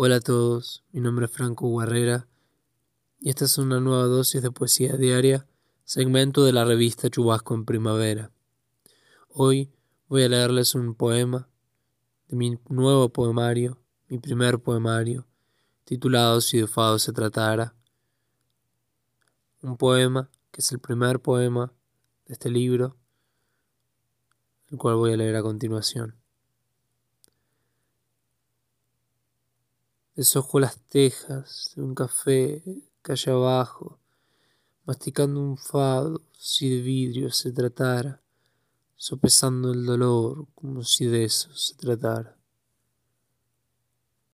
Hola a todos, mi nombre es Franco Guerrera y esta es una nueva dosis de poesía diaria, segmento de la revista Chubasco en Primavera. Hoy voy a leerles un poema de mi nuevo poemario, mi primer poemario, titulado Si de Fado se tratara. Un poema que es el primer poema de este libro, el cual voy a leer a continuación. Deshojo las tejas de un café calle abajo, masticando un fado si de vidrio se tratara, sopesando el dolor como si de eso se tratara.